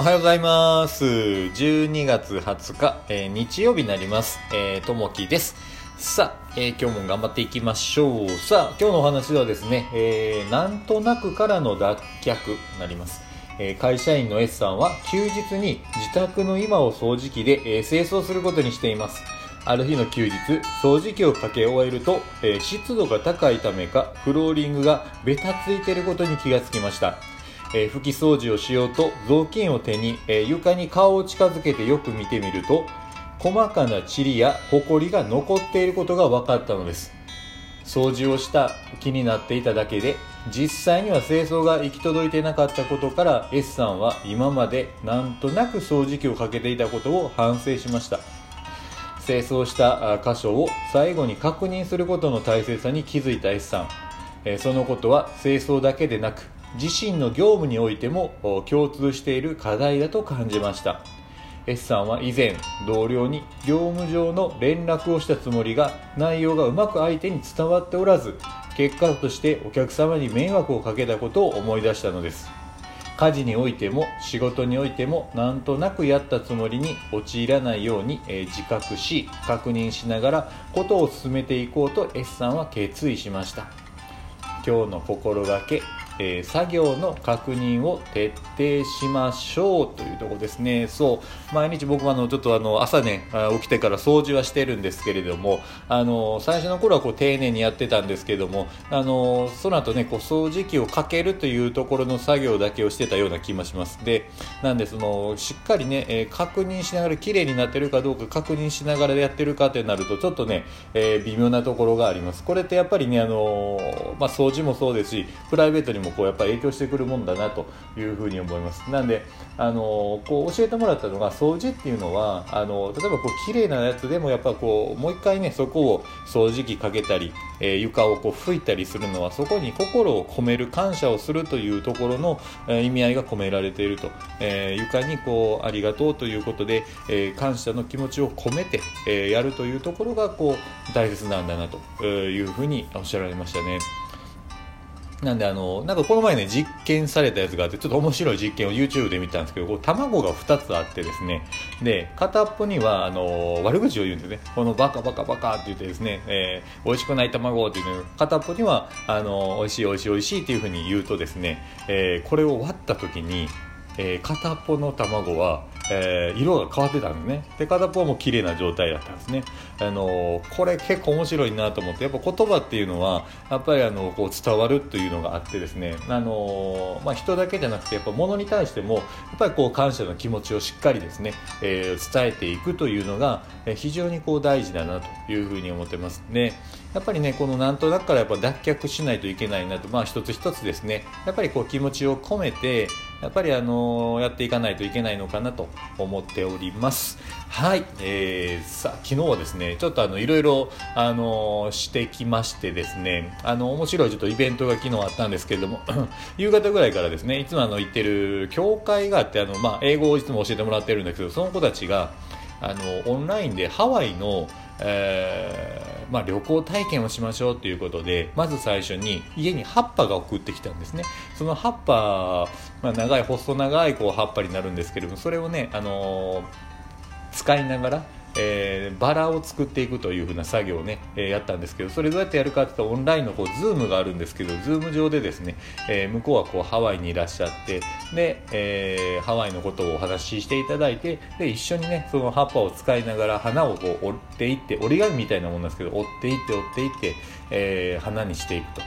おはようございます。12月20日、えー日曜日になります。えーともきです。さあ、えー今日も頑張っていきましょう。さあ、今日のお話はですね、えーなんとなくからの脱却になります。え会社員の S さんは休日に自宅の今を掃除機で、え清掃することにしています。ある日の休日、掃除機をかけ終えると、え湿度が高いためか、フローリングがベタついてることに気がつきました。えー拭き掃除をしようと雑巾を手に、えー床に顔を近づけてよく見てみると細かな塵やホコリが残っていることが分かったのです。掃除をした気になっていただけで実際には清掃が行き届いてなかったことから S さんは今までなんとなく掃除機をかけていたことを反省しました。清掃した箇所を最後に確認することの大切さに気づいた S さん。そのことは清掃だけでなく自身の業務においても共通している課題だと感じました。S さんは以前同僚に業務上の連絡をしたつもりが内容がうまく相手に伝わっておらず結果としてお客様に迷惑をかけたことを思い出したのです。家事においても仕事においてもなんとなくやったつもりに陥らないように、え自覚し確認しながらことを進めていこうと S さんは決意しました。今日の心がけ、えー作業の確認を徹底しましょうというとこですね。そう。毎日僕はあのちょっとあの朝ね起きてから掃除はしてるんですけれどもあの最初の頃はこう丁寧にやってたんですけどもあのその後ねこう掃除機をかけるというところの作業だけをしてたような気もします。でなんでそのしっかりね、えー確認しながら綺麗になってるかどうか確認しながらやってるかってなるとちょっとね、えー微妙なところがあります。これってやっぱりねあのまあ、掃除もそうですしプライベートにもこうやっぱり影響してくるもんだなというふうに思いますなんであのこう教えてもらったのが掃除っていうのはあの例えばこう綺麗なやつでもやっぱこうもう一回ねそこを掃除機かけたり、えー床をこう拭いたりするのはそこに心を込める感謝をするというところの、えー意味合いが込められていると、えー床にこうありがとうということで、え感謝の気持ちを込めて、えやるというところがこう大切なんだなというふうにおっしゃられましたね。なんであの、なんかこの前ね、実験されたやつがあって、ちょっと面白い実験を YouTube で見たんですけど、こう卵が2つあってですね、で、片っぽには、あの、悪口を言うんですね。このバカバカバカって言ってですね、えー美味しくない卵っていうの。片っぽには、あの、美味しい美味しい美味しいっていうふうに言うとですね、えーこれを割った時に、えー片っぽの卵は、えー色が変わってたんですね。で片っぽはもう綺麗な状態だったんですね、あのーこれ結構面白いなと思ってやっぱ言葉っていうのはやっぱりあのこう伝わるというのがあってですね、あのーまあ、人だけじゃなくてやっぱ物に対してもやっぱりこう感謝の気持ちをしっかりですね、えー伝えていくというのがえ非常にこう大事だなというふうに思ってますね。やっぱりねこのなんとなくからやっぱ脱却しないといけないなとまあ一つ一つですね。やっぱりこう気持ちを込めてやっぱりあのやっていかないといけないのかなと思っております。はい、えー、さあ昨日はですねちょっとあのいろいろあのしてきましてですねあの面白いちょっとイベントが昨日あったんですけれども 夕方ぐらいからですねいつもあの行ってる教会があってあのまあ英語をいつも教えてもらってるんですけどその子たちがあのオンラインでハワイの、えーまあ、旅行体験をしましょうということでまず最初に家に葉っぱが送ってきたんですね。その葉っぱ、まあ、長い細長いこう葉っぱになるんですけれどもそれをね、あのー使いながら、えーバラを作っていくというふうな作業をね、えーやったんですけどそれどうやってやるかというとオンラインのこう Zoom があるんですけど Zoom 上でですね、えー向こうはこうハワイにいらっしゃってで、えーハワイのことをお話ししていただいてで一緒にねその葉っぱを使いながら花をこう折っていって折り紙みたいなもんなんですけど折っていって折っていって、えー花にしていくと。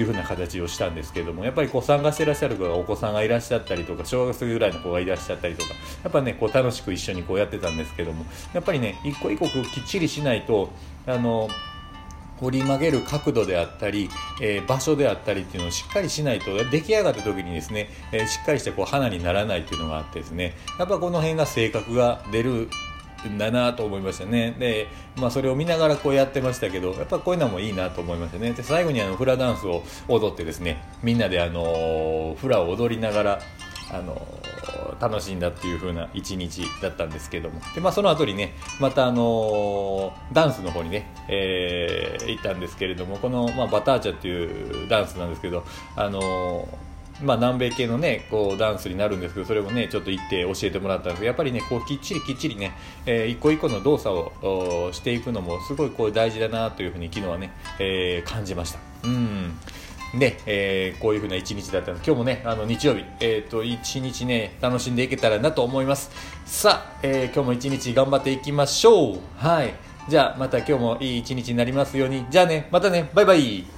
いうふうな形をしたんですけどもやっぱりこう参加してらっしゃる方がお子さんがいらっしゃったりとか小学生ぐらいの子がいらっしゃったりとかやっぱねこう楽しく一緒にこうやってたんですけどもやっぱりね一個一個きっちりしないとあの折り曲げる角度であったり、えー場所であったりっていうのをしっかりしないと出来上がった時にですね、えーしっかりしてこう花にならないっていうのがあってですねやっぱこの辺が性格が出るんだなと思いましたね。で、まあ、それを見ながらこうやってましたけどやっぱこういうのもいいなと思いましたね。で最後にあのフラダンスを踊ってですねみんなであのフラを踊りながらあの楽しんだっていう風な一日だったんですけども。で、まあ、その後にねまたあのダンスの方にね、えー行ったんですけれどもこの、まあ、バターチャっていうダンスなんですけどあのまあ、南米系のねこうダンスになるんですけどそれもねちょっと行って教えてもらったんですけどやっぱりねこうきっちりきっちりね、えー、一個一個の動作をしていくのもすごいこう大事だなというふうに昨日はね、えー、感じました。うんで、えー、こういう風な一日だったので、今日もね、あの日曜日、えっ、ー、と、一日ね、楽しんでいけたらなと思います。さあ、えー、今日も一日頑張っていきましょう。はい。じゃあ、また今日もいい一日になりますように。じゃあね、またね、バイバイ。